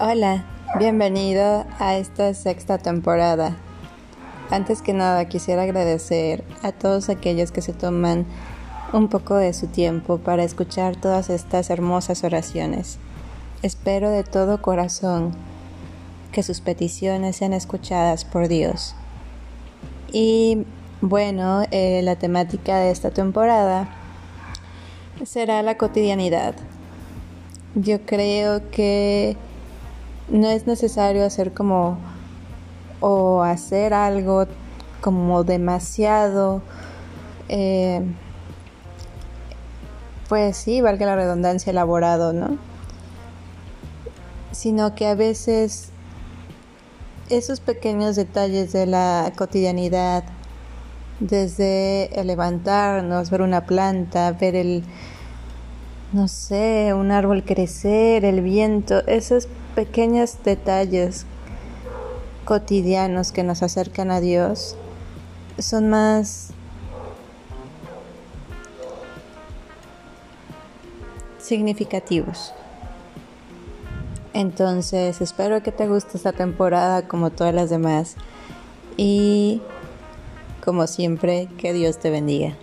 Hola, bienvenido a esta sexta temporada. Antes que nada quisiera agradecer a todos aquellos que se toman un poco de su tiempo para escuchar todas estas hermosas oraciones. Espero de todo corazón que sus peticiones sean escuchadas por Dios. Y bueno, eh, la temática de esta temporada será la cotidianidad. Yo creo que no es necesario hacer como o hacer algo como demasiado eh, pues sí, valga la redundancia, elaborado, ¿no? Sino que a veces esos pequeños detalles de la cotidianidad, desde el levantarnos, ver una planta, ver el, no sé, un árbol crecer, el viento, esos pequeños detalles cotidianos que nos acercan a Dios son más significativos. Entonces espero que te guste esta temporada como todas las demás y como siempre que Dios te bendiga.